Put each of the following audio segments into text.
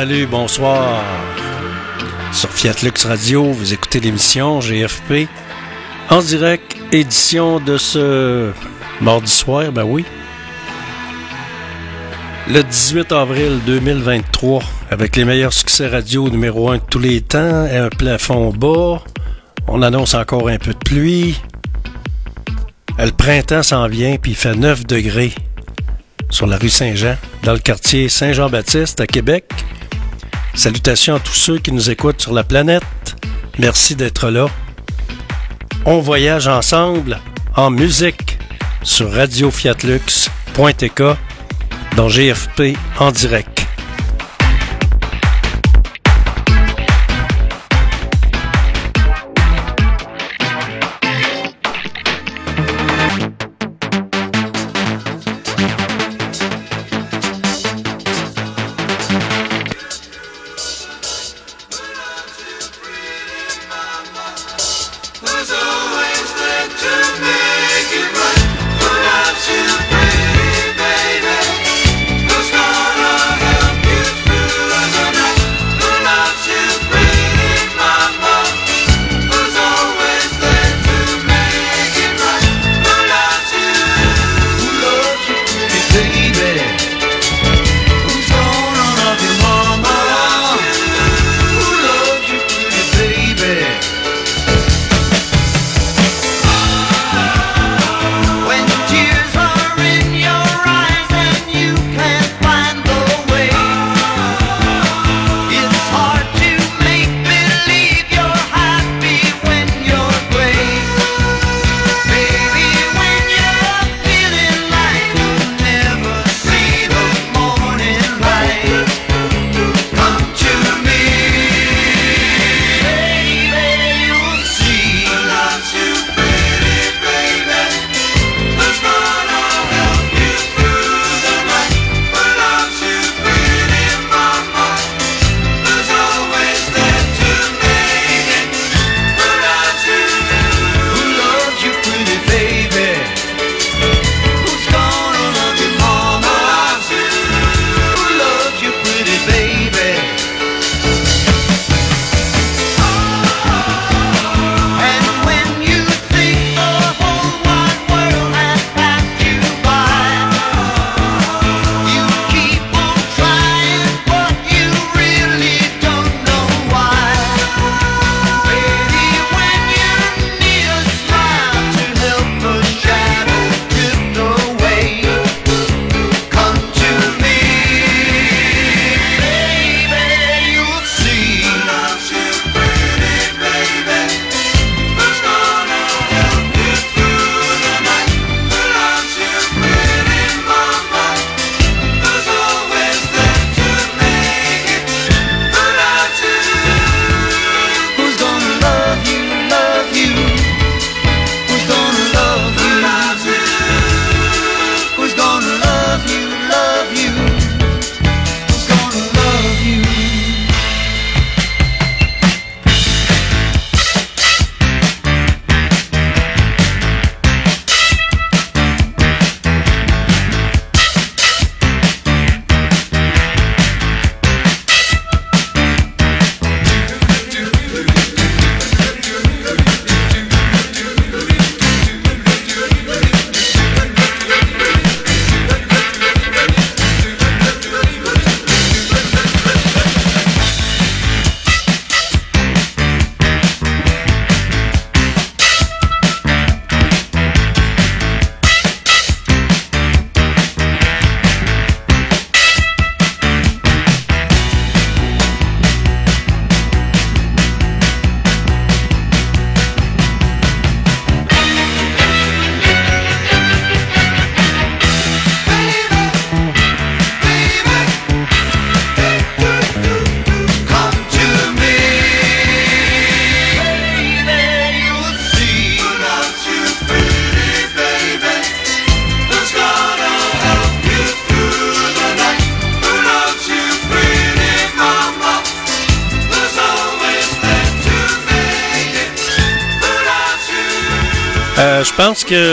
salut, bonsoir. Sur Fiat Lux Radio, vous écoutez l'émission GFP en direct, édition de ce mardi soir, ben oui. Le 18 avril 2023, avec les meilleurs succès radio numéro 1 de tous les temps et un plafond bas. On annonce encore un peu de pluie. Le printemps s'en vient, puis il fait 9 degrés sur la rue Saint-Jean, dans le quartier Saint-Jean-Baptiste à Québec. Salutations à tous ceux qui nous écoutent sur la planète. Merci d'être là. On voyage ensemble en musique sur radiofiatlux.tk dans GFP en direct.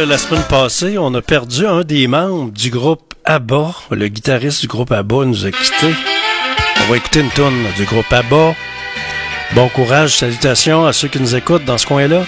La semaine passée, on a perdu un des membres du groupe ABBA. Le guitariste du groupe ABBA nous a quittés. On va écouter une tourne du groupe ABBA. Bon courage, salutations à ceux qui nous écoutent dans ce coin-là.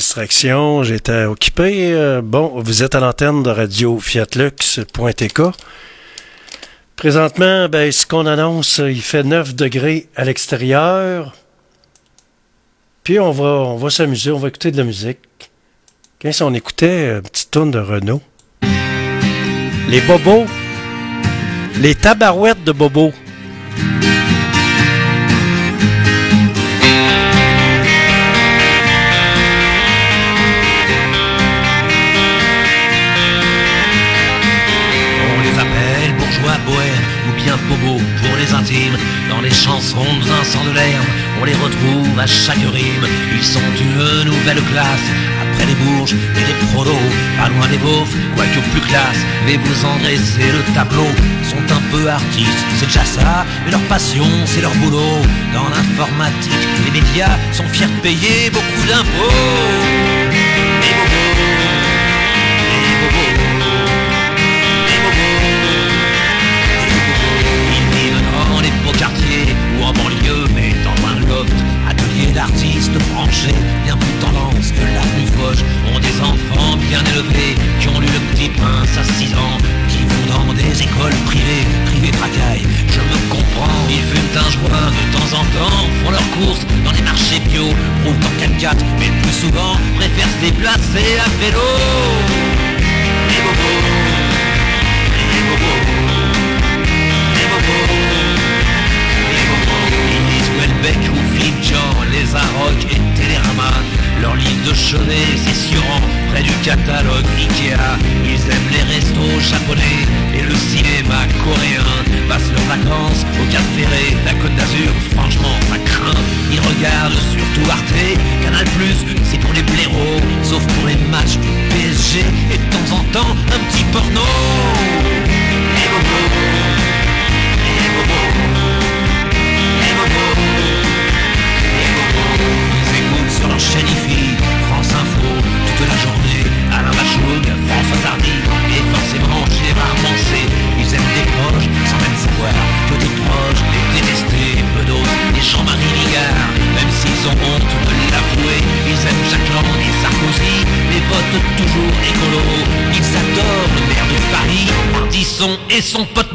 Distraction. J'étais occupé. Euh, bon, vous êtes à l'antenne de radio fiatlux.tk. Présentement, ben, ce qu'on annonce, il fait 9 degrés à l'extérieur. Puis on va, on va s'amuser, on va écouter de la musique. Qu'est-ce qu'on écoutait? Une petite tourne de Renault. Les bobos. Les tabarouettes de bobos. Bien bobo pour les intimes. Dans les chansons d'un sang de l'herbe, on les retrouve à chaque rime. Ils sont une nouvelle classe, après les bourges et les prolos. Pas loin des beaufs, quoique plus classe. Mais vous en dressez le tableau. Sont un peu artistes, c'est déjà ça. Mais leur passion, c'est leur boulot. Dans l'informatique, les médias sont fiers de payer beaucoup d'impôts. quartier Atelier d'artistes branchés, bien plus tendance que la plus Foch. Ont des enfants bien élevés, qui ont lu le petit prince à 6 ans, qui vont dans des écoles privées, privées tracailles. Je me comprends, ils fument un joint de temps en temps, font leurs courses dans les marchés bio, roulent en 4x4, mais le plus souvent préfèrent se déplacer à vélo. Les bobos, les bobos, les bobos. Les Arocs et Télérama. Leur livre de chevet, c'est surant, près du catalogue Ikea. Ils aiment les restos japonais et le cinéma coréen. Passent leurs vacances au Cap Ferré, la Côte d'Azur, franchement, ça craint. Ils regardent surtout Arte, Canal c'est pour les blaireaux, sauf pour les matchs du PSG et de temps en temps un petit porno. Et son pote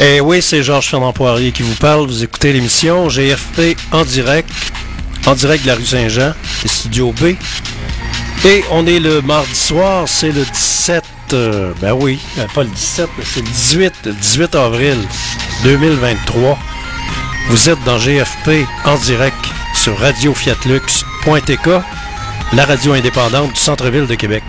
Eh oui, c'est Georges Fernand Poirier qui vous parle. Vous écoutez l'émission GFP en direct, en direct de la rue Saint-Jean, les studios B. Et on est le mardi soir, c'est le 17, euh, ben oui, euh, pas le 17, c'est le 18, avril 2023. Vous êtes dans GFP en direct sur radiofiatlux.tk, la radio indépendante du centre-ville de Québec.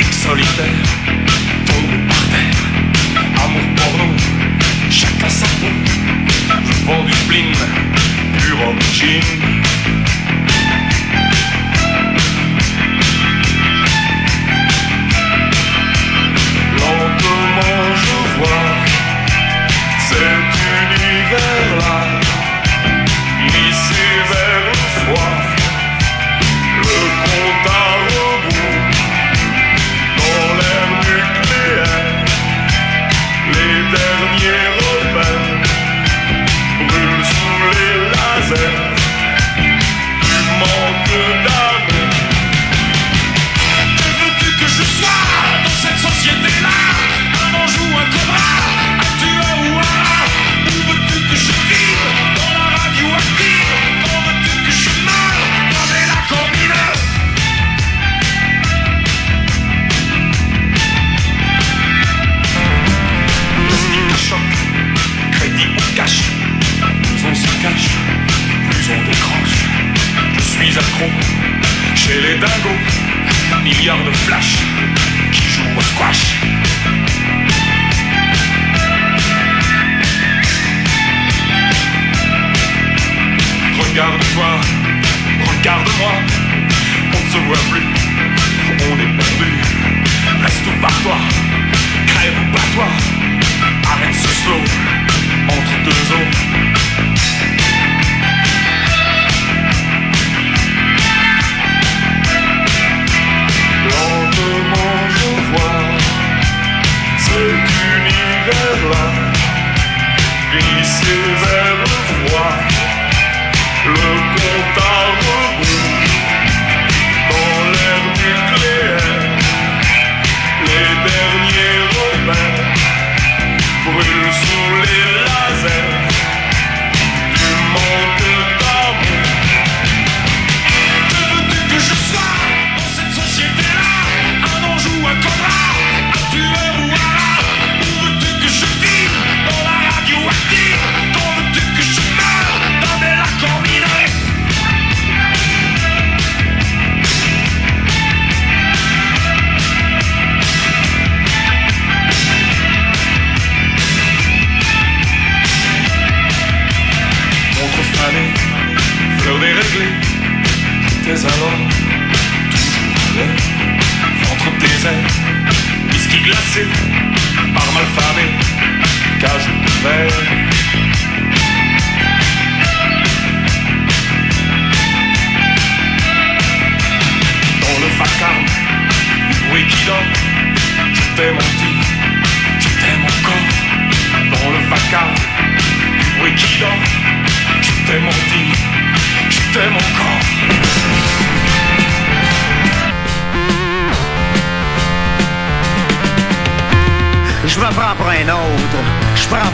Flic solitaire, tombe par terre. Amour porno, chacun sa peau. Je vends du spleen, pur origine.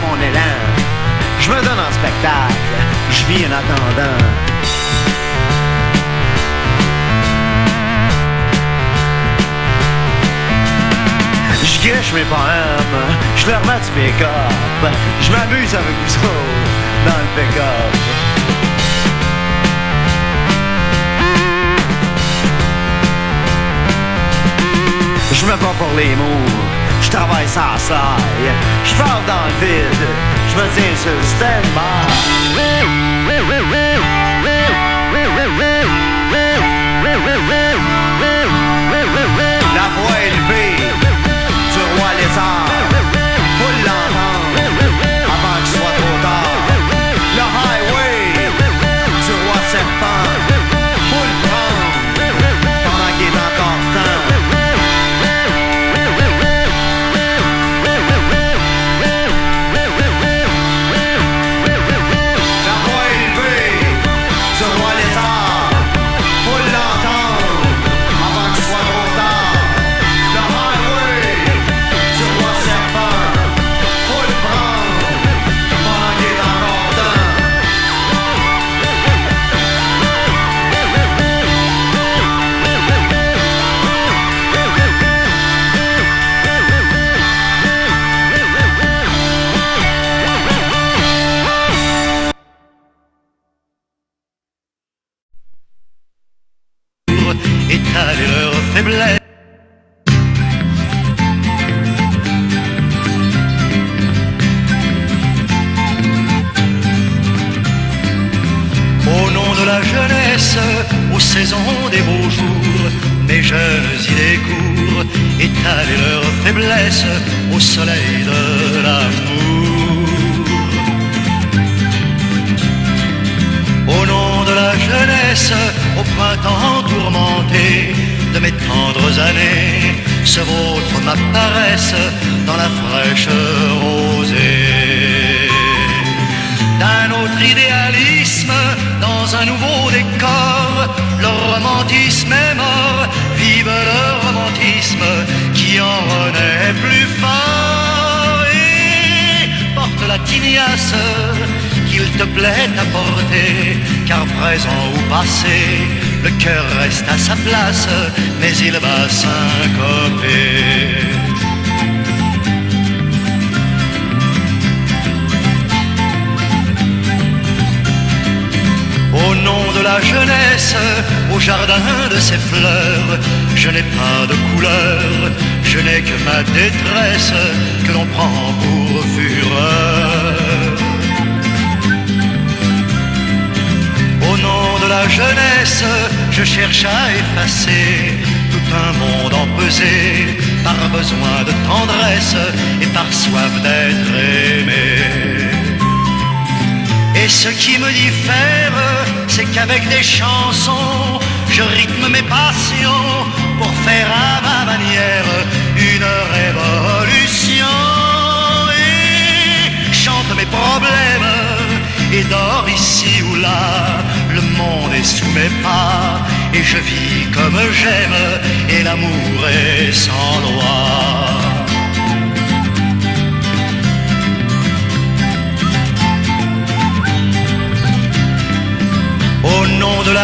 mon élan. Je me donne en spectacle, je vis en attendant. Je gâche mes poèmes, je leur mets du pick-up. Je m'amuse avec vous autres dans le pick-up. Je me bats pour les mots, je travaille sans je parle dans le vide, je me tiens sur le stand-by. La voix élevée du roi lézard.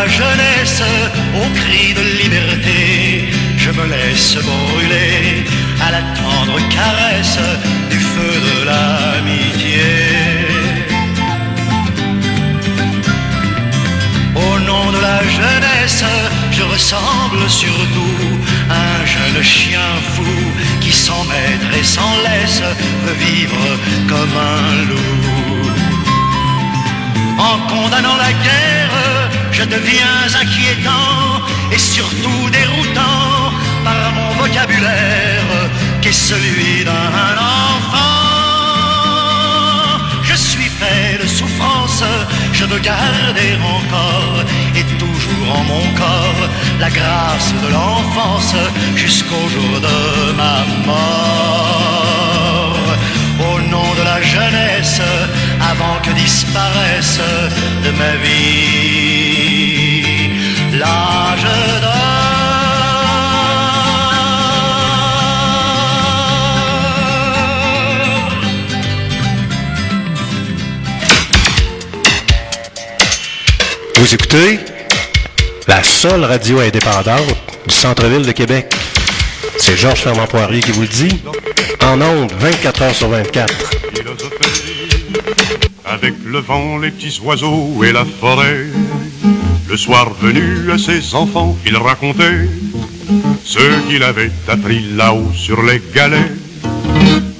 Jeunesse, au cri de liberté, je me laisse brûler à la tendre caresse du feu de l'amitié. Au nom de la jeunesse, je ressemble surtout à un jeune chien fou qui sans maître et sans laisse veut vivre comme un loup. En condamnant la guerre, je deviens inquiétant et surtout déroutant par mon vocabulaire qui est celui d'un enfant. Je suis fait de souffrance, je veux garder encore et toujours en mon corps la grâce de l'enfance jusqu'au jour de ma mort. Au nom de la jeunesse, avant que disparaisse de ma vie Vous écoutez la seule radio indépendante du centre-ville de Québec. C'est Georges Fernand Poirier qui vous le dit. En ondes, 24 heures sur 24. Avec le vent, les petits oiseaux et la forêt. Le soir venu à ses enfants, il racontait ce qu'il avait appris là-haut sur les galets.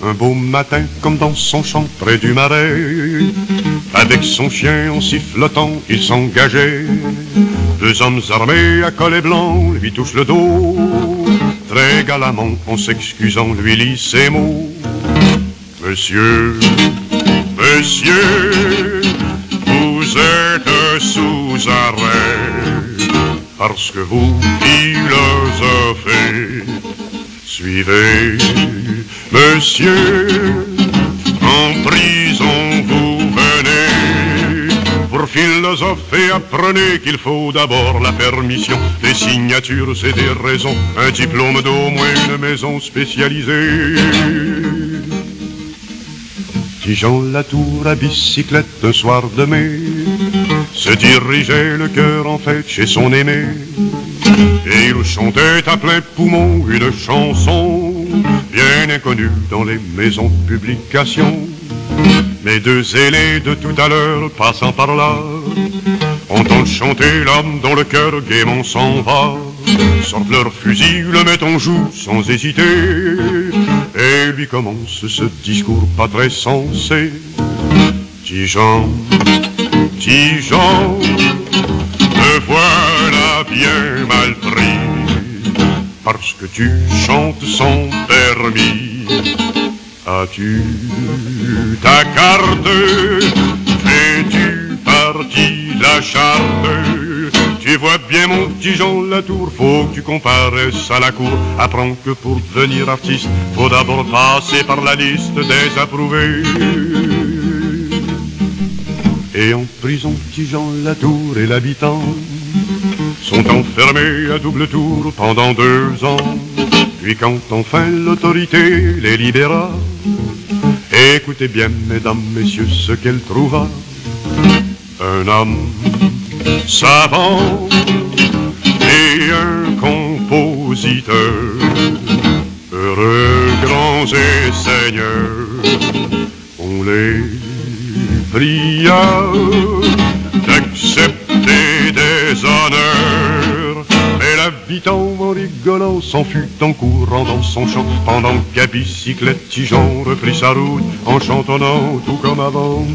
Un beau matin, comme dans son champ près du marais, avec son chien en sifflotant, il s'engageait. Deux hommes armés à collet blanc lui touchent le dos. Très galamment, en s'excusant, lui lit ces mots. Monsieur, monsieur, êtes sous arrêt parce que vous philosophez. Suivez, monsieur, en prison vous venez. Pour philosopher, apprenez qu'il faut d'abord la permission. Des signatures, c'est des raisons. Un diplôme d'au moins une maison spécialisée. Petit Jean Latour à bicyclette soir de mai se dirigeait le cœur en fête chez son aimé. Et il chantait à plein poumon une chanson bien inconnue dans les maisons de publication. Mais deux aînés de tout à l'heure passant par là entendent chanter l'homme dont le cœur gaiement s'en va. Sortent leur fusil, le mettent en joue sans hésiter et lui commence ce discours pas très sensé. Petit Jean, me voilà bien mal pris parce que tu chantes sans permis. As-tu ta carte? Fais-tu partie la charte? Tu vois bien mon petit Jean Latour Faut que tu comparaisses à la cour. Apprends que pour devenir artiste Faut d'abord passer par la liste des approuvés. Et en prison petit Jean Latour et l'habitant Sont enfermés à double tour pendant deux ans. Puis quand enfin l'autorité les libéra Écoutez bien, mesdames, messieurs, ce qu'elle trouva. Un homme savant et un compositeur. Heureux grands et seigneurs, on les pria d'accepter des honneurs. Mais l'habitant en rigolant s'en fut en courant dans son champ Pendant qu'à bicyclette Tijan reprit sa route En chantonnant tout comme avant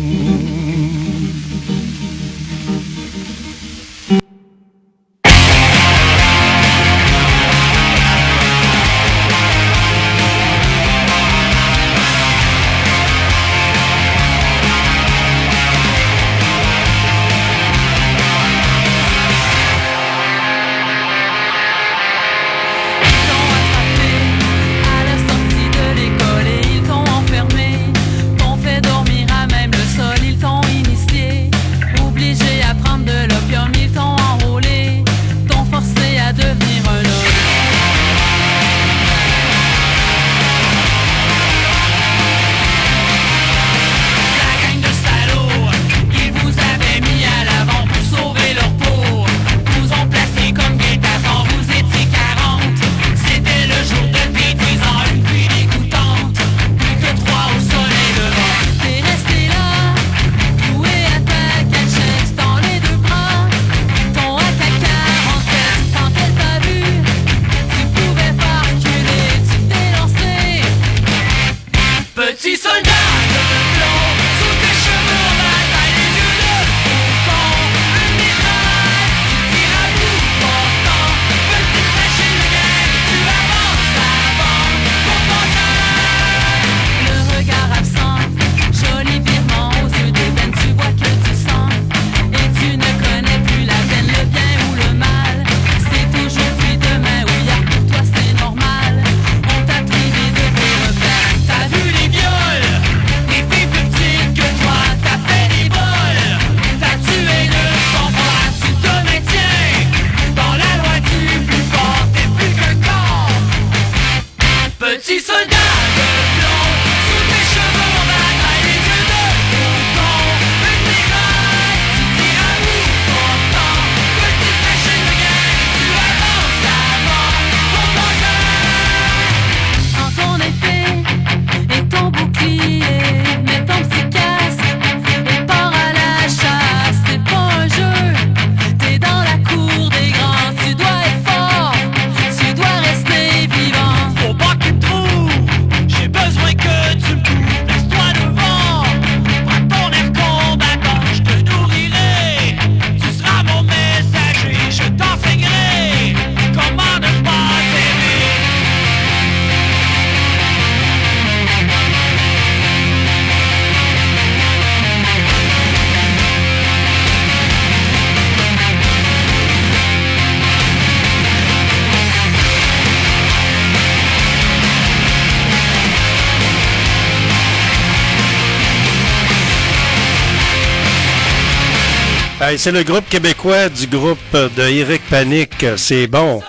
c'est le groupe québécois du groupe de Eric Panic. C'est bon.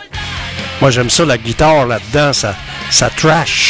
Moi, j'aime ça, la guitare là-dedans, ça, ça trash.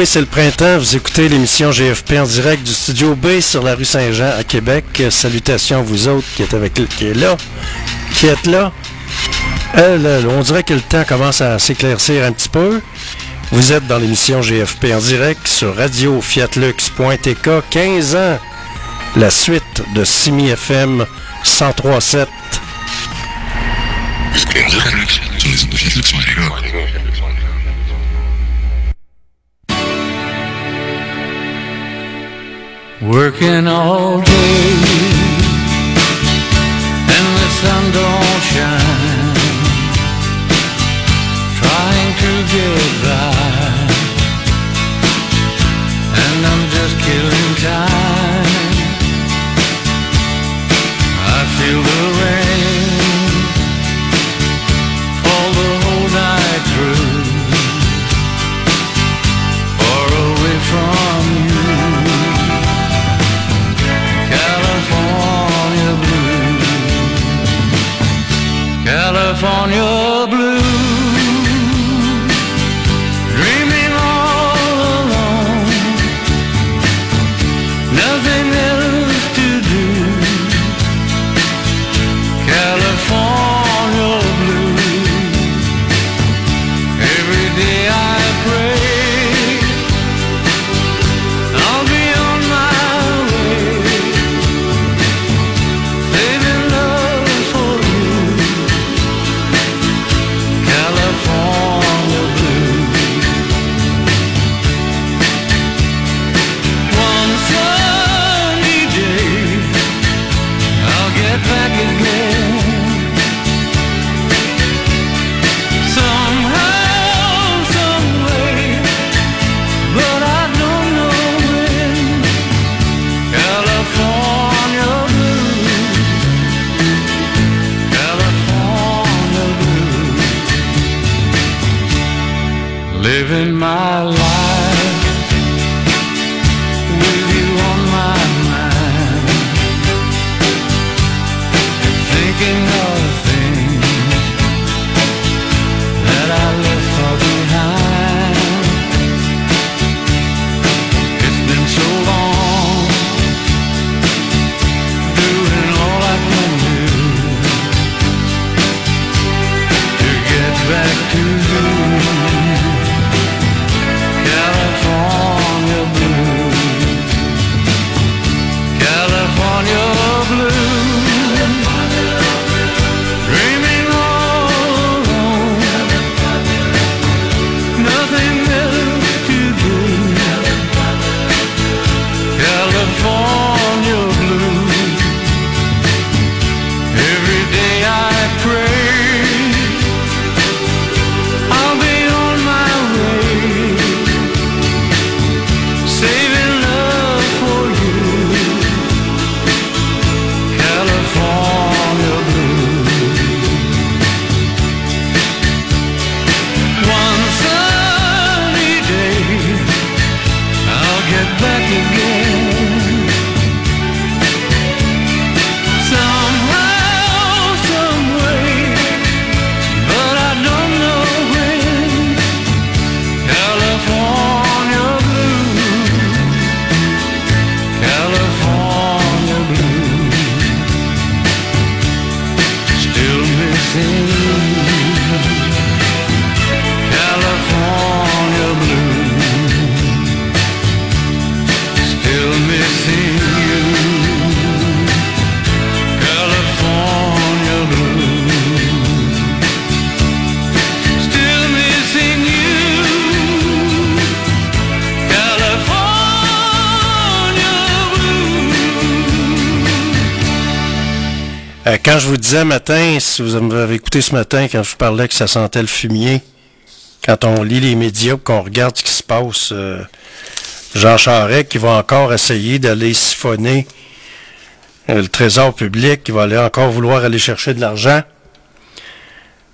Oui, c'est le printemps. Vous écoutez l'émission GFP en direct du studio B sur la rue Saint-Jean à Québec. Salutations à vous autres qui êtes avec qui est là, qui êtes là. Euh, on dirait que le temps commence à s'éclaircir un petit peu. Vous êtes dans l'émission GFP en direct sur radio fiatlux.tk 15 ans. La suite de Simi FM 1037. Working all day and the sun don't shine. Trying to get by, and I'm just killing time. Matin, si vous m'avez écouté ce matin, quand je vous parlais que ça sentait le fumier, quand on lit les médias, qu'on regarde ce qui se passe, euh, Jean Charest qui va encore essayer d'aller siphonner euh, le trésor public, qui va aller encore vouloir aller chercher de l'argent.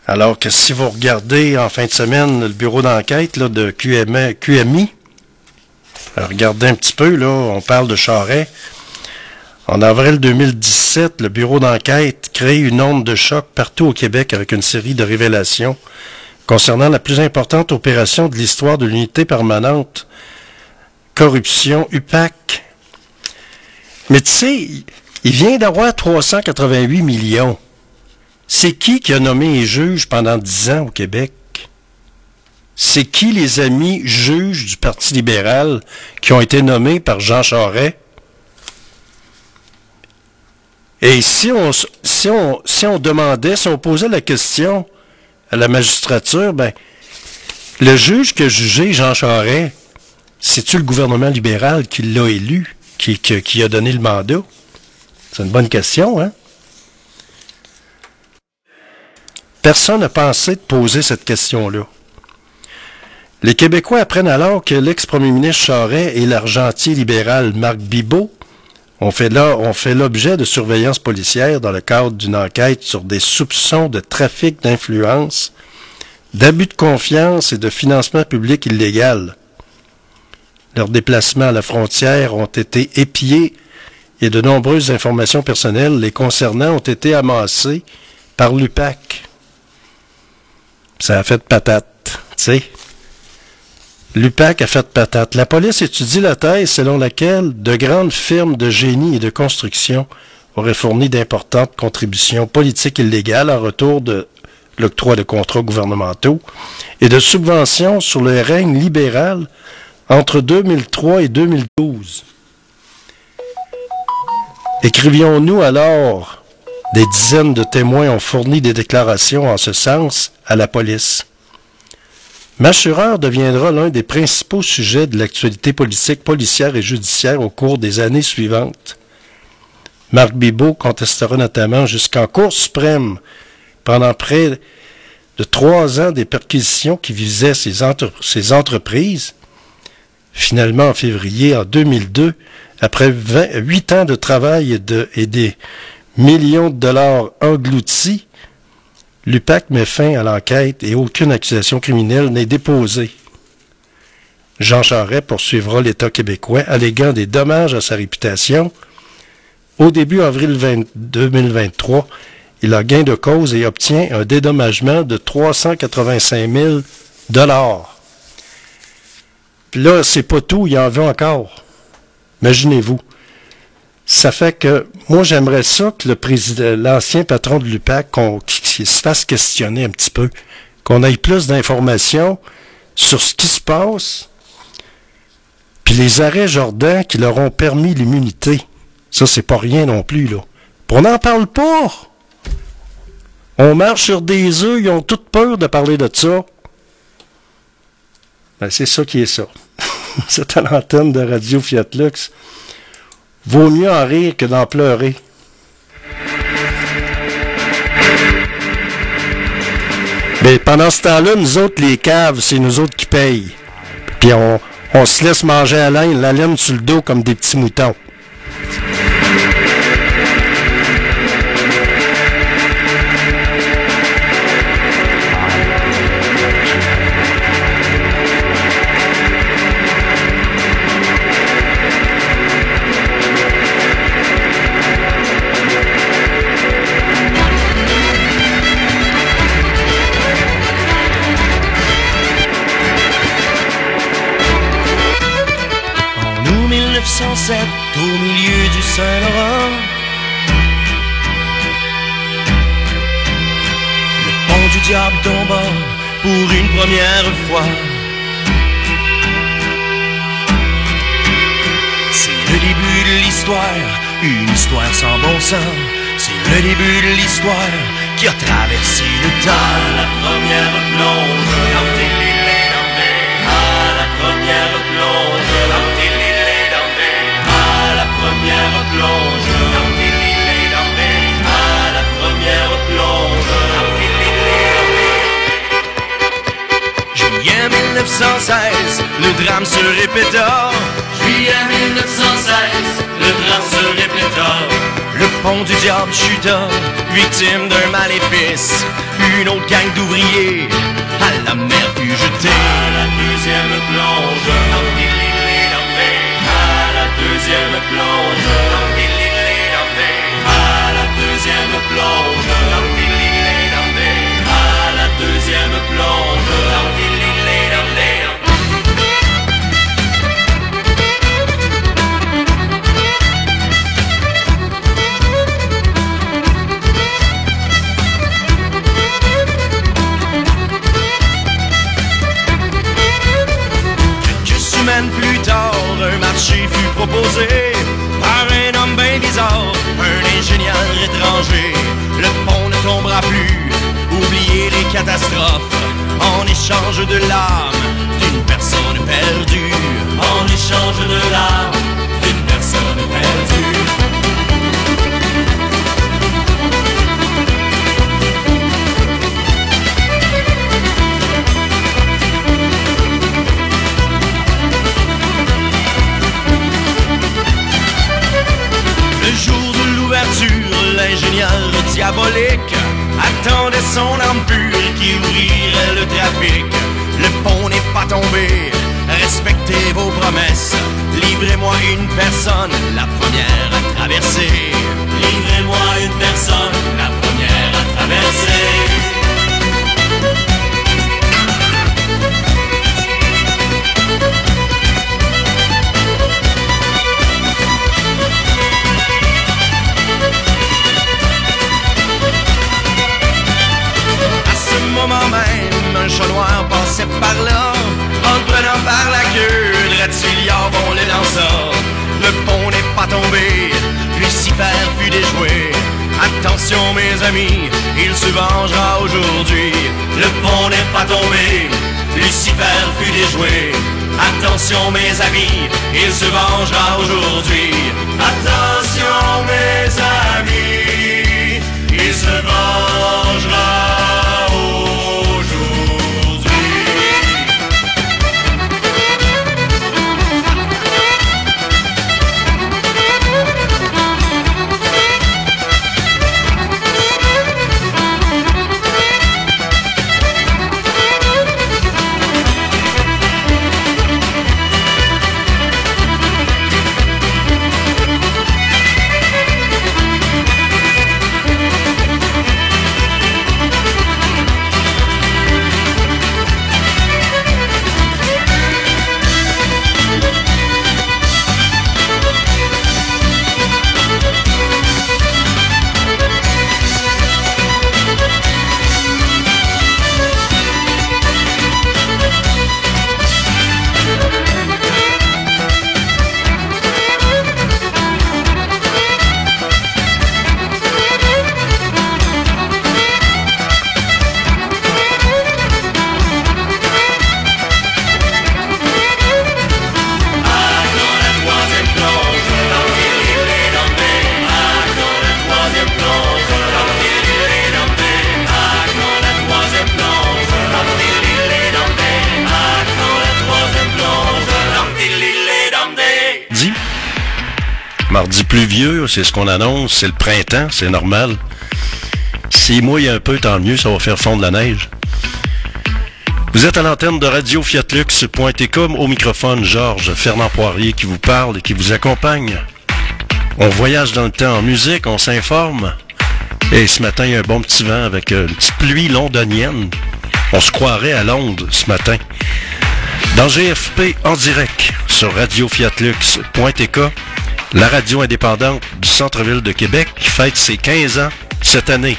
Alors que si vous regardez en fin de semaine le bureau d'enquête de QMI, regardez un petit peu, là, on parle de Charret. En avril 2017, le bureau d'enquête crée une onde de choc partout au Québec avec une série de révélations concernant la plus importante opération de l'histoire de l'unité permanente corruption UPAC. Mais tu sais, il vient d'avoir 388 millions. C'est qui qui a nommé les juges pendant 10 ans au Québec? C'est qui les amis juges du Parti libéral qui ont été nommés par Jean Charest? Et si on, si on, si on demandait, si on posait la question à la magistrature, ben, le juge qui a jugé Jean Charest, c'est-tu le gouvernement libéral qui l'a élu, qui, qui, qui a donné le mandat? C'est une bonne question, hein? Personne n'a pensé de poser cette question-là. Les Québécois apprennent alors que l'ex-premier ministre Charest et l'argentier libéral Marc Bibot ont fait là, ont fait l'objet de surveillance policière dans le cadre d'une enquête sur des soupçons de trafic d'influence, d'abus de confiance et de financement public illégal. Leurs déplacements à la frontière ont été épiés et de nombreuses informations personnelles les concernant ont été amassées par l'UPAC. Ça a fait patate, tu sais. L'UPAC a fait patate. La police étudie la thèse selon laquelle de grandes firmes de génie et de construction auraient fourni d'importantes contributions politiques illégales en retour de l'octroi de contrats gouvernementaux et de subventions sur le règne libéral entre 2003 et 2012. Écrivions-nous alors des dizaines de témoins ont fourni des déclarations en ce sens à la police. Machureur deviendra l'un des principaux sujets de l'actualité politique, policière et judiciaire au cours des années suivantes. Marc Bibot contestera notamment jusqu'en Cour suprême pendant près de trois ans des perquisitions qui visaient ces entreprises. Finalement, en février en 2002, après 20, 8 ans de travail et des millions de dollars engloutis, l'UPAC met fin à l'enquête et aucune accusation criminelle n'est déposée. Jean Charest poursuivra l'État québécois alléguant des dommages à sa réputation. Au début avril 20 2023, il a gain de cause et obtient un dédommagement de 385 000 dollars. Puis là, c'est pas tout, il en veut encore. Imaginez-vous. Ça fait que moi j'aimerais ça que le l'ancien patron de l'UPAC, qu'on se fasse questionner un petit peu, qu'on ait plus d'informations sur ce qui se passe, puis les arrêts Jordan qui leur ont permis l'immunité. Ça, c'est pas rien non plus, là. Puis on n'en parle pas. On marche sur des œufs, ils ont toute peur de parler de ça. Ben, c'est ça qui est ça. c'est à l'antenne de Radio Fiat Lux. Vaut mieux en rire que d'en pleurer. Mais pendant ce temps-là, nous autres, les caves, c'est nous autres qui payent. Puis on, se laisse manger à laine, la laine sur le dos comme des petits moutons. Saint-Laurent, le pont du diable tomba pour une première fois. C'est le début de l'histoire, une histoire sans bon sens. C'est le début de l'histoire qui a traversé le temps. La première plonge, le drame se répéta. Juillet 1916, le drame se répéta. Le pont du diable chuta, victime d'un maléfice. Une autre gang d'ouvriers à la mer fut jetée. À la deuxième plonge, à la deuxième plonge, un marché fut proposé par un homme bien bizarre, un ingénieur étranger. Le pont ne tombera plus, oubliez les catastrophes, en échange de l'âme d'une personne perdue. En échange de l'âme d'une personne perdue. Diabolique attendait son pure qui ouvrirait le trafic. Le pont n'est pas tombé, respectez vos promesses. Livrez-moi une personne, la première à traverser. Livrez-moi une personne, la première à traverser. Même, un chat noir passait par là, en prenant par la queue, Dratilia bon le lança. Le pont n'est pas tombé, Lucifer fut déjoué. Attention mes amis, il se vengera aujourd'hui. Le pont n'est pas tombé, Lucifer fut déjoué. Attention mes amis, il se vengera aujourd'hui. Attention mes amis, il se vengera c'est ce qu'on annonce, c'est le printemps, c'est normal. S'il mouille un peu, tant mieux, ça va faire fondre la neige. Vous êtes à l'antenne de Radio Fiatlux.com au microphone Georges Fernand Poirier qui vous parle et qui vous accompagne. On voyage dans le temps en musique, on s'informe. Et ce matin, il y a un bon petit vent avec une petite pluie londonienne. On se croirait à Londres ce matin. Dans GFP en direct sur radiofiatlux.tk, la radio indépendante centre-ville de Québec qui fête ses 15 ans cette année.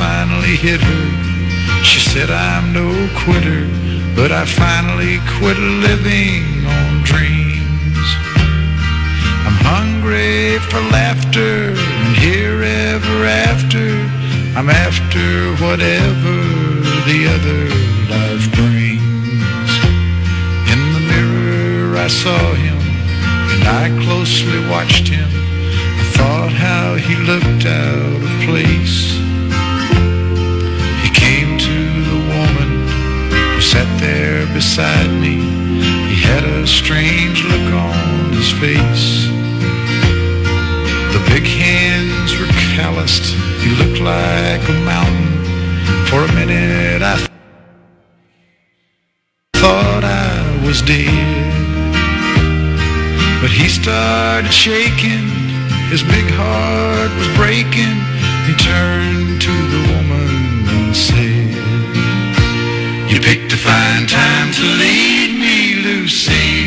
Finally hit her, she said, I'm no quitter, but I finally quit living on dreams. I'm hungry for laughter, and here ever after, I'm after whatever the other life brings. In the mirror I saw him, and I closely watched him. I thought how he looked out of place. There beside me. He had a strange look on his face. The big hands were calloused. He looked like a mountain. For a minute I thought I was dead. But he started shaking. His big heart was breaking. He turned to the woman and said, You picked a fine time to lead me, Lucille.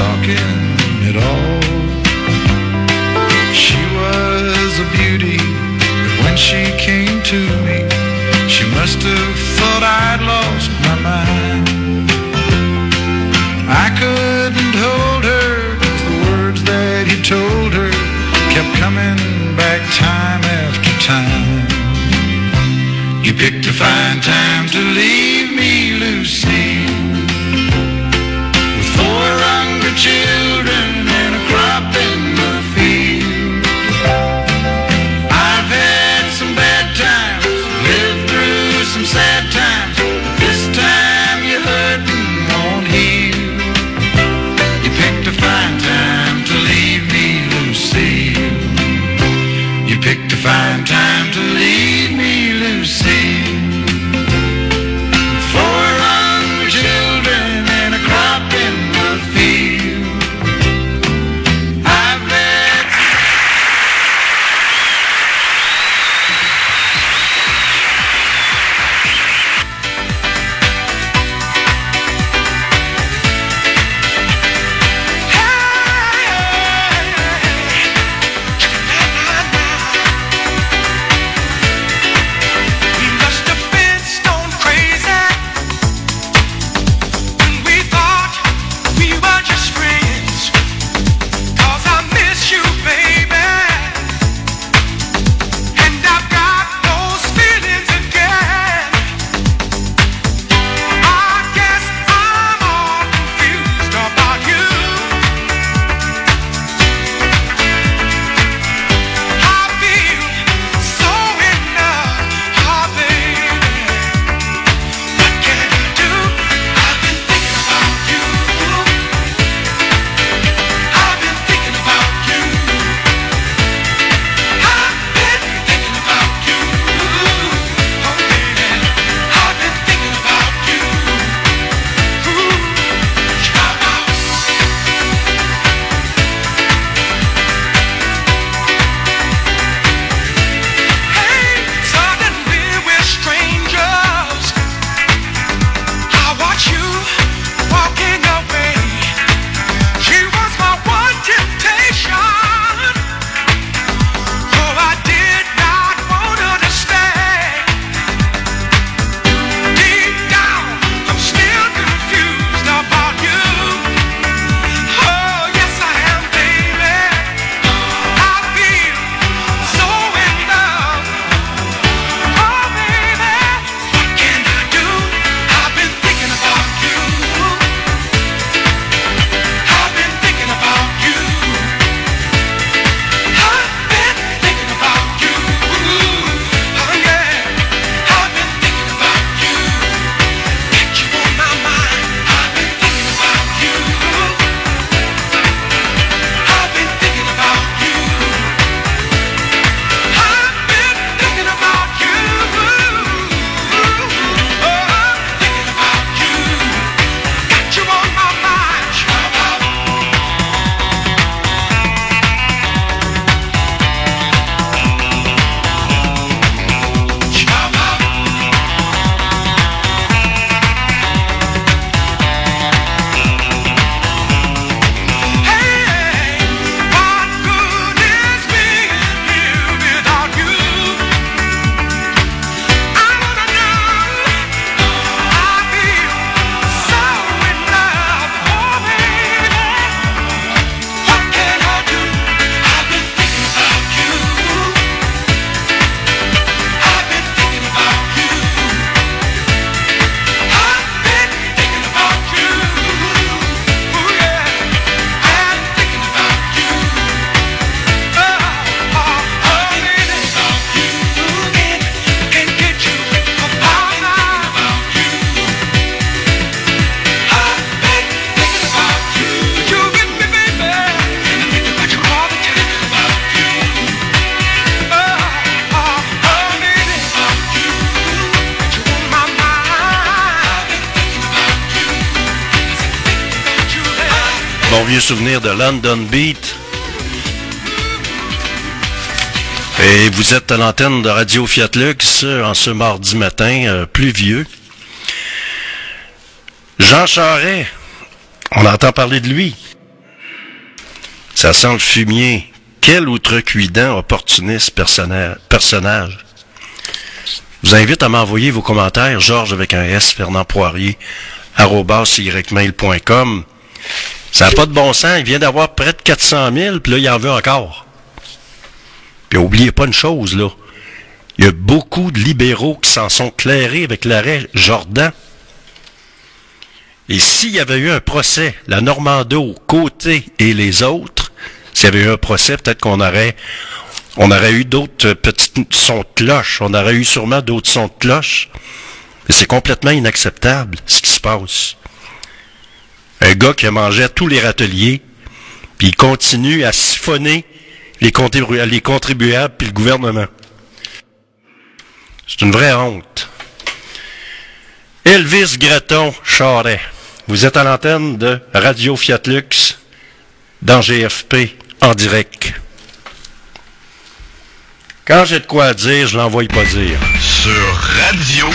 Talking at all. She was a beauty, but when she came to me, she must have thought I'd lost my mind. I couldn't hold her, 'cause the words that he told her kept coming back time after time. You picked a fine time to leave de London Beat. Et vous êtes à l'antenne de Radio Fiat Lux en ce mardi matin euh, pluvieux. Jean Charret, on entend parler de lui. Ça sent le fumier. Quel outrecuidant, opportuniste personnage. Je vous invite à m'envoyer vos commentaires, Georges avec un S, Fernand Poirier, ymail.com. Ça n'a pas de bon sens, il vient d'avoir près de 400 000, puis là, il en veut encore. Puis oubliez pas une chose, là. Il y a beaucoup de libéraux qui s'en sont clairés avec l'arrêt Jordan. Et s'il y avait eu un procès, la Normando, Côté et les autres, s'il y avait eu un procès, peut-être qu'on aurait, on aurait eu d'autres petits sons de cloche. On aurait eu sûrement d'autres sons de cloche. Mais c'est complètement inacceptable, ce qui se passe. Un gars qui à tous les râteliers, puis il continue à siphonner les, contribu- les contribuables puis le gouvernement. C'est une vraie honte. Elvis Greton Charret. Vous êtes à l'antenne de Radio Fiat Lux dans GFP en direct. Quand j'ai de quoi à dire, je l'envoie pas dire. Sur radio.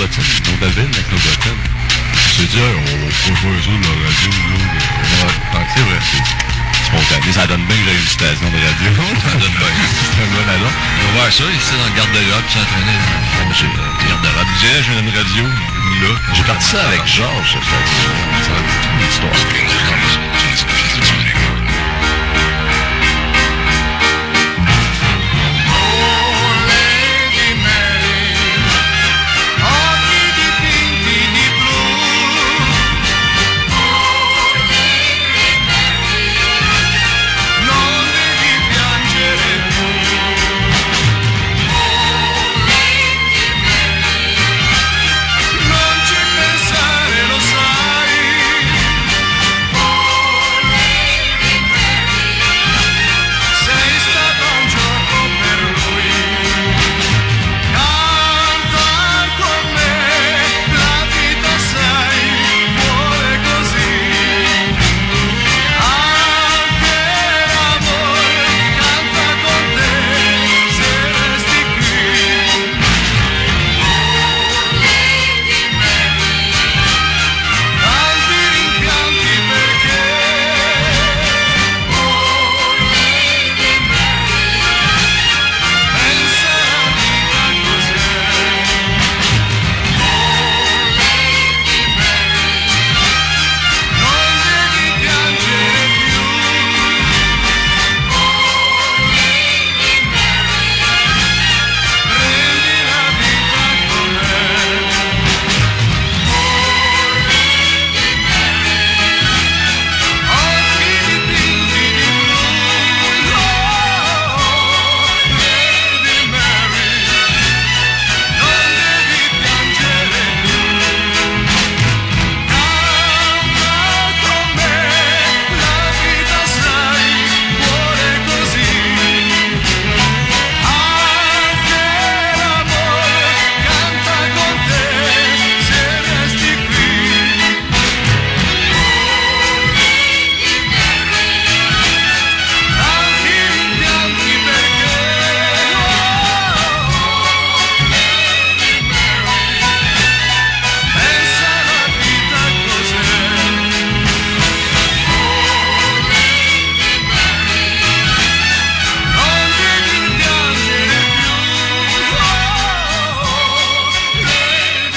Bottines, nos bavines avec nos bottines. On s'est dit, on va faire ça de la radio, là. C'est vrai, c'est spontané. Ça donne bien que j'ai une station de radio. ça donne bien. C'est un bon allant. On va voir ça ici dans le garde-robe, qui s'entraînait dans le garde-robe. Disait, j'ai une radio, là. J'ai parti ça avec Georges, une histoire.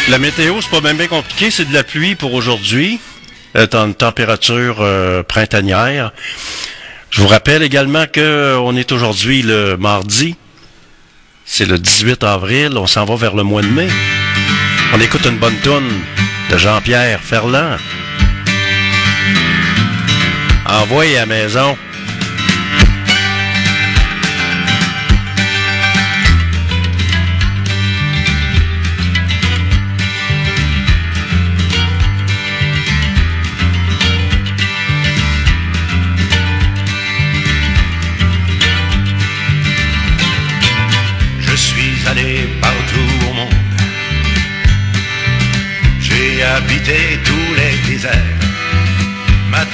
La météo, c'est pas bien, bien compliqué, c'est de la pluie pour aujourd'hui. Euh, température euh, printanière. Je vous rappelle également que euh, est aujourd'hui le mardi. C'est le 18 avril, on s'en va vers le mois de mai. On écoute une bonne toune de Jean-Pierre Ferland. Envoyez à maison.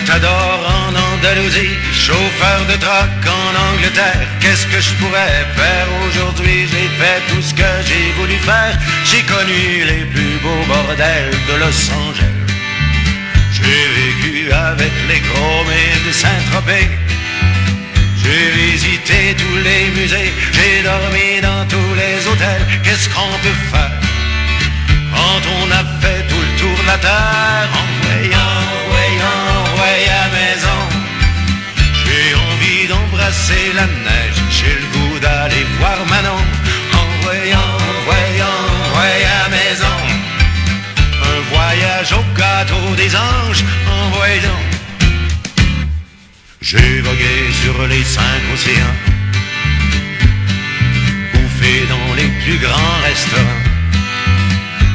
Matador en Andalousie, chauffeur de truck en Angleterre. Qu'est-ce que je pourrais faire aujourd'hui? J'ai fait tout ce que j'ai voulu faire. J'ai connu les plus beaux bordels de Los Angeles. J'ai vécu avec les chromés de Saint-Tropez. J'ai visité tous les musées, j'ai dormi dans tous les hôtels. Qu'est-ce qu'on peut faire quand on a fait tout le tour de la terre En voyant, d'embrasser la neige, j'ai le goût d'aller voir Manon. En voyant, voyant, voyant maison. Un voyage au gâteau des anges, en voyant. J'ai vogué sur les cinq océans, bouffé dans les plus grands restaurants.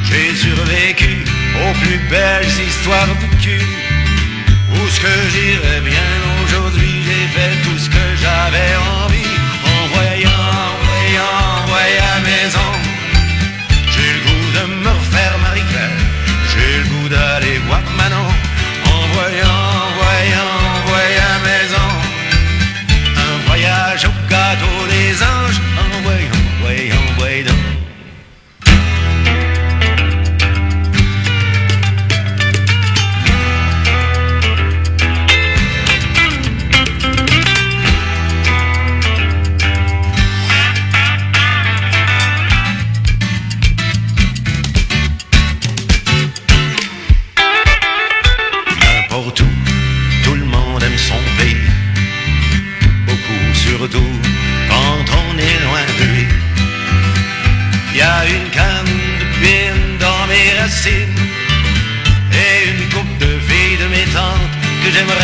J'ai survécu aux plus belles histoires de cul. Où ce que j'irais bien tout ce que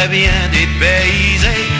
très bien dépaysé.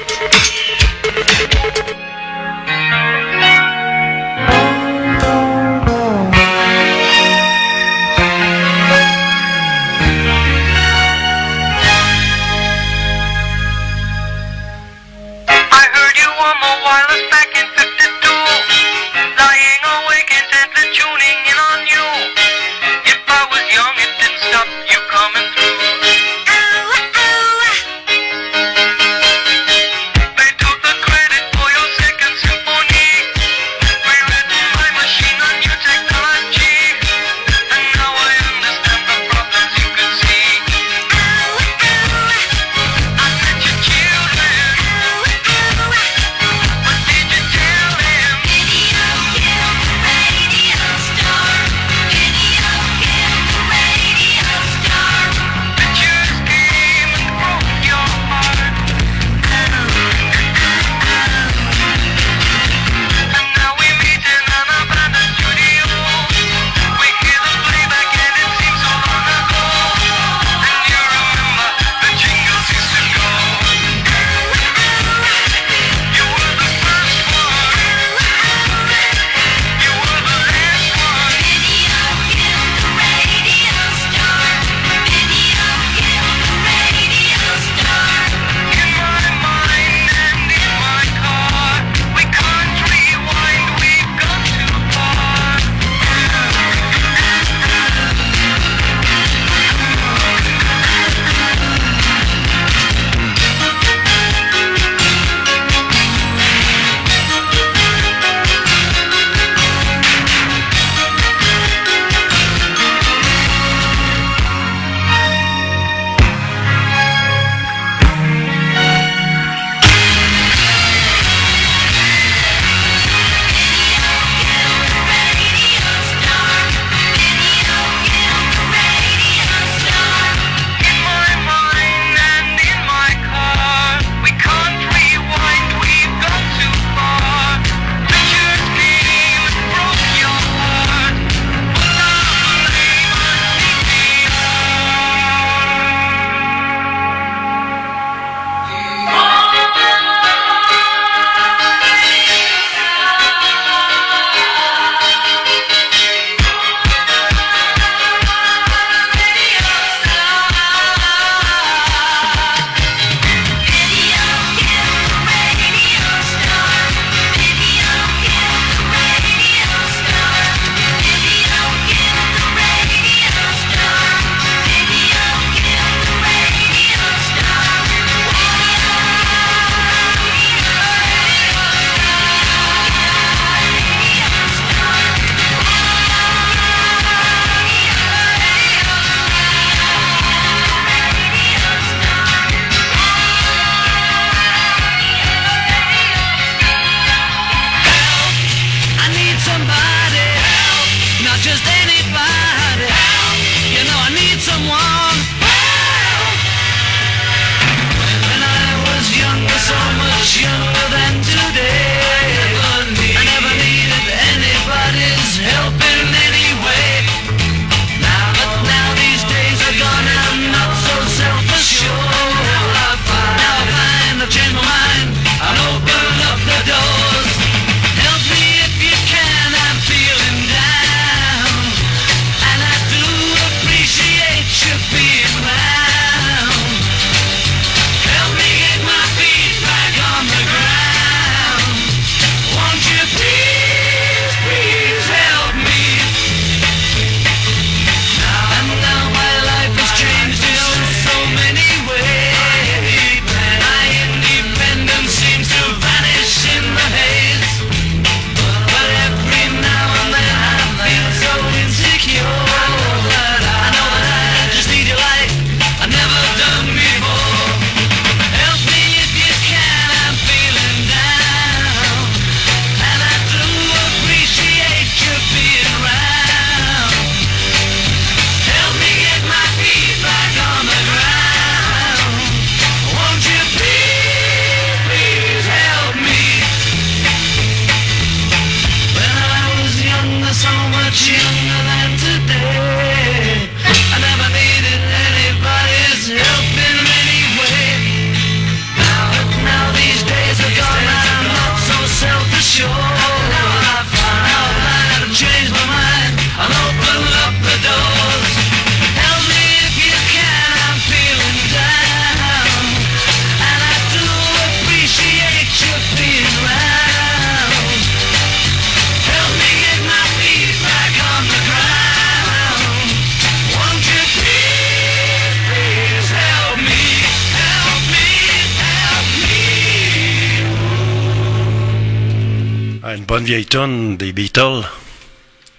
Beatles.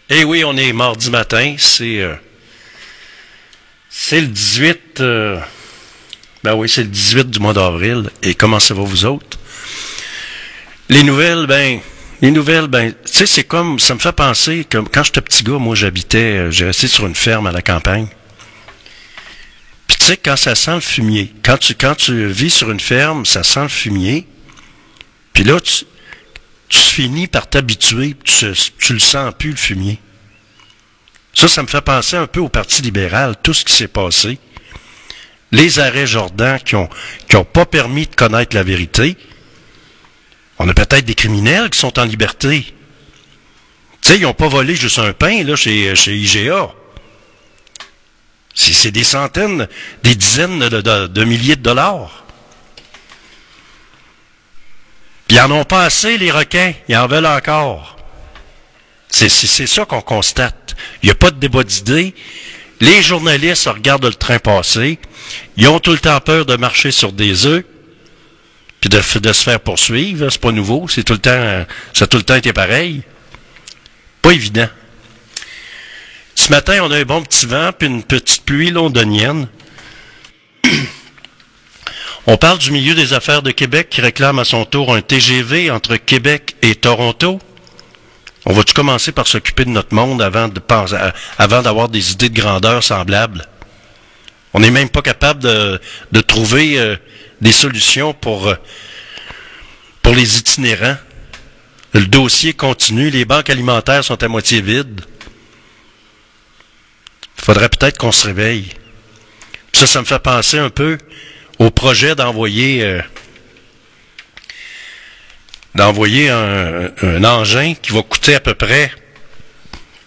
Eh oui, on est mardi matin, c'est euh, c'est le 18 euh, ben oui, c'est le 18 du mois d'avril et comment ça va vous autres? Les nouvelles ben les nouvelles ben tu sais c'est comme ça me fait penser que quand j'étais petit gars, moi j'habitais euh, j'ai resté sur une ferme à la campagne. Puis tu sais quand ça sent le fumier, quand tu quand tu vis sur une ferme, ça sent le fumier. Puis là tu tu finis par t'habituer, tu, tu le sens plus, le fumier. Ça, ça me fait penser un peu au Parti libéral, tout ce qui s'est passé. Les arrêts Jordan qui ont, qui ont pas permis de connaître la vérité. On a peut-être des criminels qui sont en liberté. Tu sais, ils n'ont pas volé juste un pain, là, chez, chez IGA. C'est des centaines, des dizaines de milliers de dollars. Puis ils en ont pas assez, les requins. Ils en veulent encore. C'est ça qu'on constate. Il n'y a pas de débat d'idées. Les journalistes regardent le train passer. Ils ont tout le temps peur de marcher sur des œufs. Puis de, de se faire poursuivre. C'est pas nouveau. C'est tout le temps, ça a tout le temps été pareil. Pas évident. Ce matin, on a un bon petit vent puis une petite pluie londonienne. On parle du milieu des affaires de Québec qui réclame à son tour un TGV entre Québec et Toronto. On va-tu commencer par s'occuper de notre monde avant d'avoir des idées de grandeur semblables? On n'est même pas capable de, trouver euh, des solutions pour, euh, pour les itinérants. Le dossier continue, les banques alimentaires sont à moitié vides. Il faudrait peut-être qu'on se réveille. Ça, ça me fait penser un peu au projet d'envoyer euh, d'envoyer un, engin qui va coûter à peu près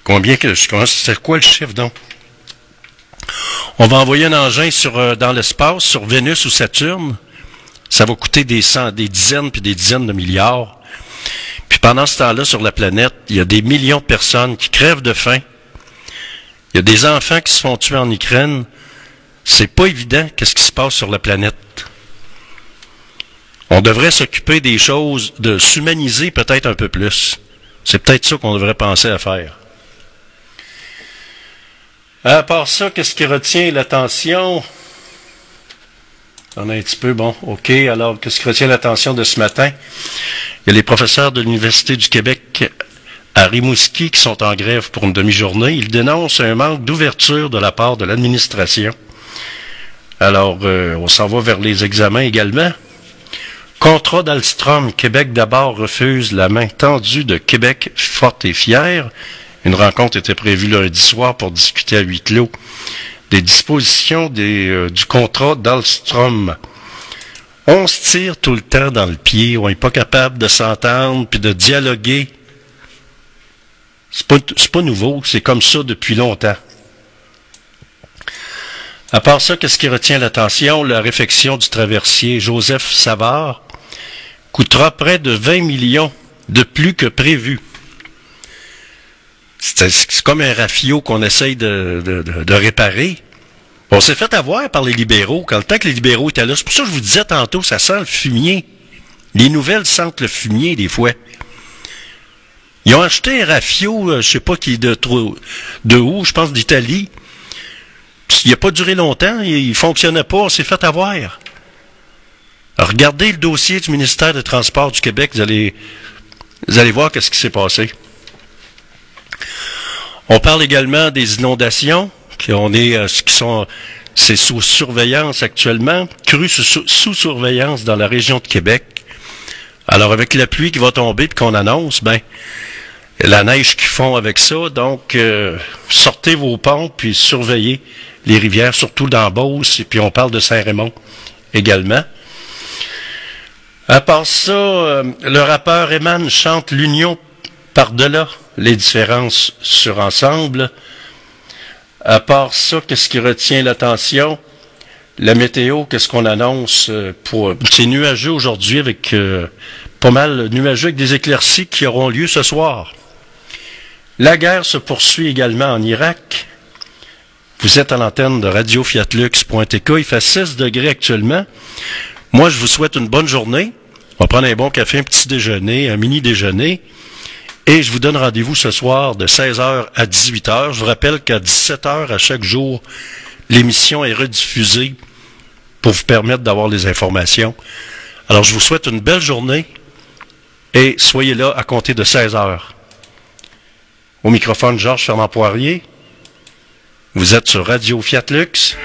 combien que c'est quoi le chiffre donc? On va envoyer un engin euh, dans l'espace sur Vénus ou Saturne. Ça va coûter des cent, des dizaines puis des dizaines de milliards. Puis pendant ce temps-là sur la planète, il y a des millions de personnes qui crèvent de faim. Il y a des enfants qui se font tuer en Ukraine. C'est pas évident qu'est-ce qui se passe sur la planète. On devrait s'occuper des choses, de s'humaniser peut-être un peu plus. C'est peut-être ça qu'on devrait penser à faire. À part ça, qu'est-ce qui retient l'attention? On a un petit peu, bon, OK. Alors, qu'est-ce qui retient l'attention de ce matin? Il y a les professeurs de l'Université du Québec à Rimouski qui sont en grève pour une demi-journée. Ils dénoncent un manque d'ouverture de la part de l'administration. Alors, euh, on s'en va vers les examens également. Contrat d'Alstrom, Québec d'abord refuse la main tendue de Québec forte et fière. Une rencontre était prévue lundi soir pour discuter à huis clos des dispositions euh, du contrat d'Alstrom. On se tire tout le temps dans le pied, on n'est pas capable de s'entendre puis de dialoguer. C'est pas, pas nouveau, c'est comme ça depuis longtemps. À part ça, qu'est-ce qui retient l'attention? La réfection du traversier Joseph Savard coûtera près de 20 millions de plus que prévu. C'est comme un rafio qu'on essaye de, réparer. On s'est fait avoir par les libéraux quand le temps que les libéraux étaient là. C'est pour ça que je vous disais tantôt, ça sent le fumier. Les nouvelles sentent le fumier des fois. Ils ont acheté un rafio, euh, je sais pas qui de de où, je pense d'Italie. Il n'a pas duré longtemps, il, il fonctionnait pas, on s'est fait avoir. Regardez le dossier du ministère des Transports du Québec, vous allez, vous allez voir qu'est-ce qui s'est passé. On parle également des inondations, qui on est, euh, qui sont, c'est sous surveillance actuellement, crues sous, sous surveillance dans la région de Québec. Alors, avec la pluie qui va tomber puis qu'on annonce, ben, la neige qui fond avec ça, donc euh, sortez vos ponts puis surveillez les rivières, surtout dans Beauce, et puis on parle de Saint-Raymond également. À part ça, euh, le rappeur Eman chante l'union par-delà les différences sur ensemble. À part ça, qu'est-ce qui retient l'attention? La météo, qu'est-ce qu'on annonce euh, pour... C'est nuageux aujourd'hui avec pas mal nuageux avec des éclaircies qui auront lieu ce soir. La guerre se poursuit également en Irak. Vous êtes à l'antenne de Radio Fiatlux.tk. Il fait 16 degrés actuellement. Moi, je vous souhaite une bonne journée. On va prendre un bon café, un petit déjeuner, un mini déjeuner. Et je vous donne rendez-vous ce soir de 16h à 18h. Je vous rappelle qu'à 17h à chaque jour, l'émission est rediffusée pour vous permettre d'avoir les informations. Alors, je vous souhaite une belle journée et soyez là à compter de 16h. Au microphone, Georges Fernand Poirier. Vous êtes sur Radio Fiat Lux,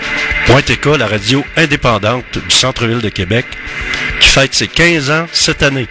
Point la radio indépendante du centre-ville de Québec, qui fête ses 15 ans cette année.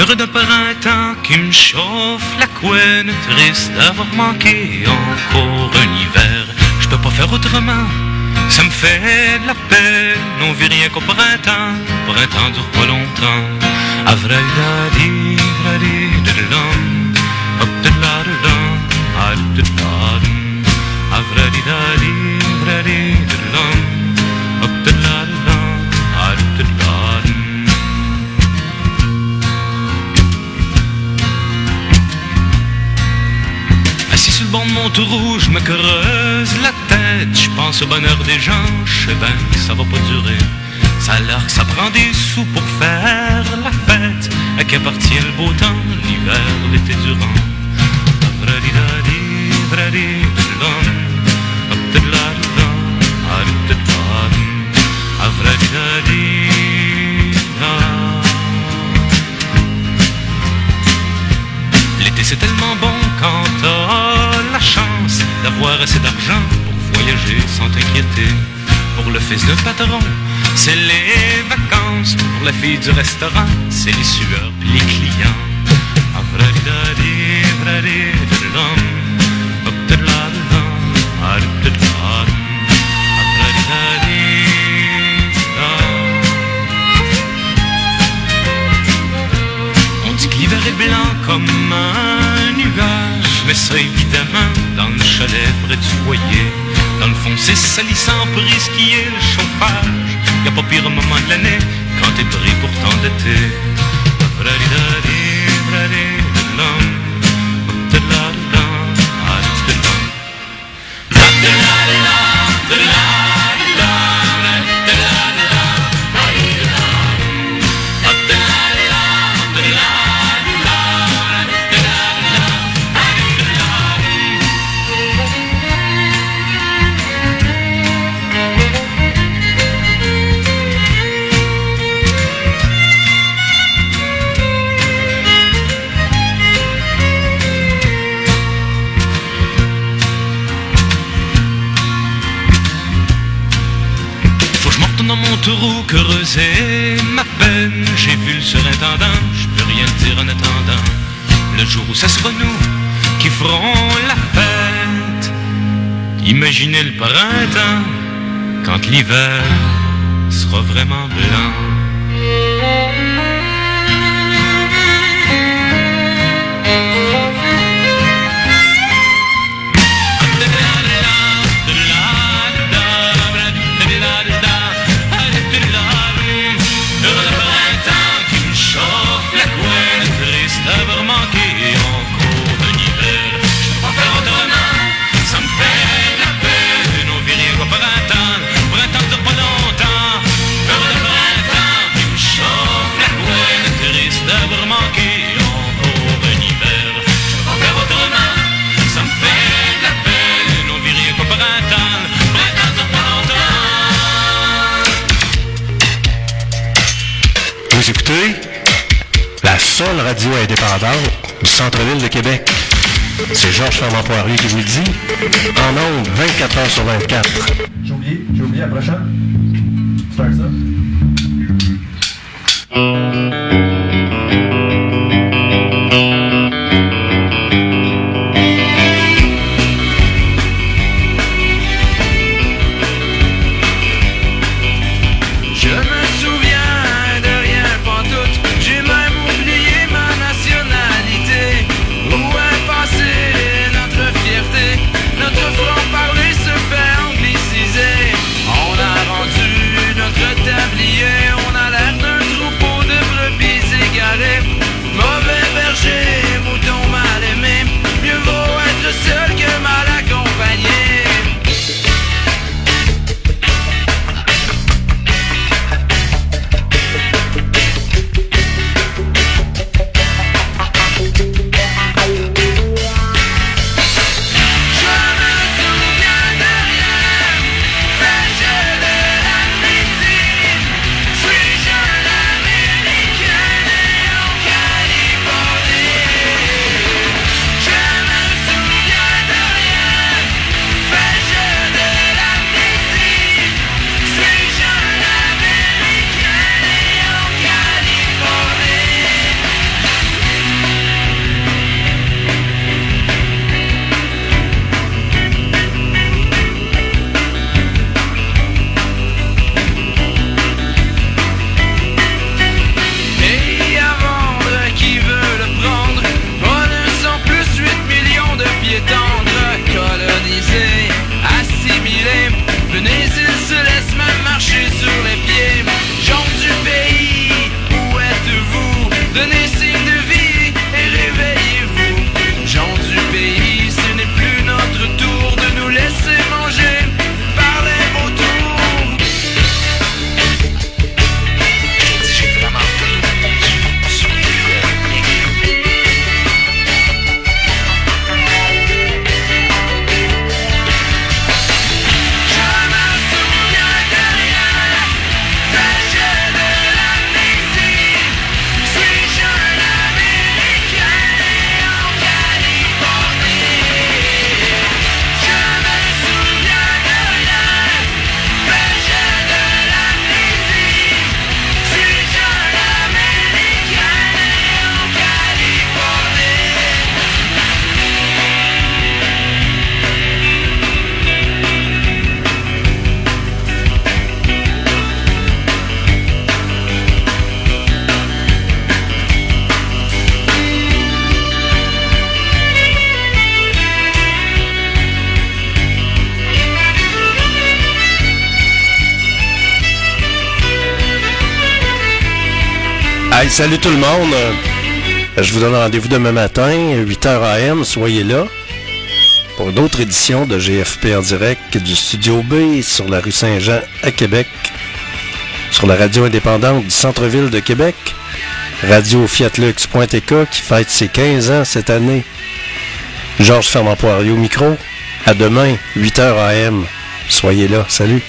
Heureux d'un printemps qui me chauffe la couenne, triste d'avoir manqué encore un hiver. Je peux pas faire autrement, ça me fait de la peine. On vit rien qu'au printemps, printemps dure pas longtemps. Avradi, taureau, je me creuse la tête. Je pense au bonheur des gens, je sais bien que ça va pas durer. Ça a l'air que ça prend des sous pour faire la fête. À qui appartient le beau temps, l'hiver, l'été durant. L'été c'est tellement bon quand d'avoir assez d'argent pour voyager sans t'inquiéter. Pour le fils d'un patron, c'est les vacances. Pour la fille du restaurant, c'est les sueurs les clients. On dit que l'hiver est blanc comme un Mais ça évidemment dans le chalet près du foyer. Dans le fond c'est salissant pour risquer le chauffage. Y a pas pire moment de l'année quand t'es pris pour tant jour où ça sera nous qui ferons la fête. Imaginez le printemps quand l'hiver sera vraiment blanc. Centre-ville de Québec. C'est Georges Fernand Poirier qui vous le dit. En ondes, 24 heures sur 24. J'ai oublié, j'ai oublié, approchant. Start ça. Salut tout le monde. Euh, je vous donne rendez-vous demain matin, 8h AM. Soyez là pour d'autres éditions de GFP en direct du Studio B sur la rue Saint-Jean à Québec, sur la radio indépendante du centre-ville de Québec, Radio Fiatlux.tk qui fête ses 15 ans cette année. Georges Fermant-Poirier micro. À demain, 8h AM. Soyez là. Salut.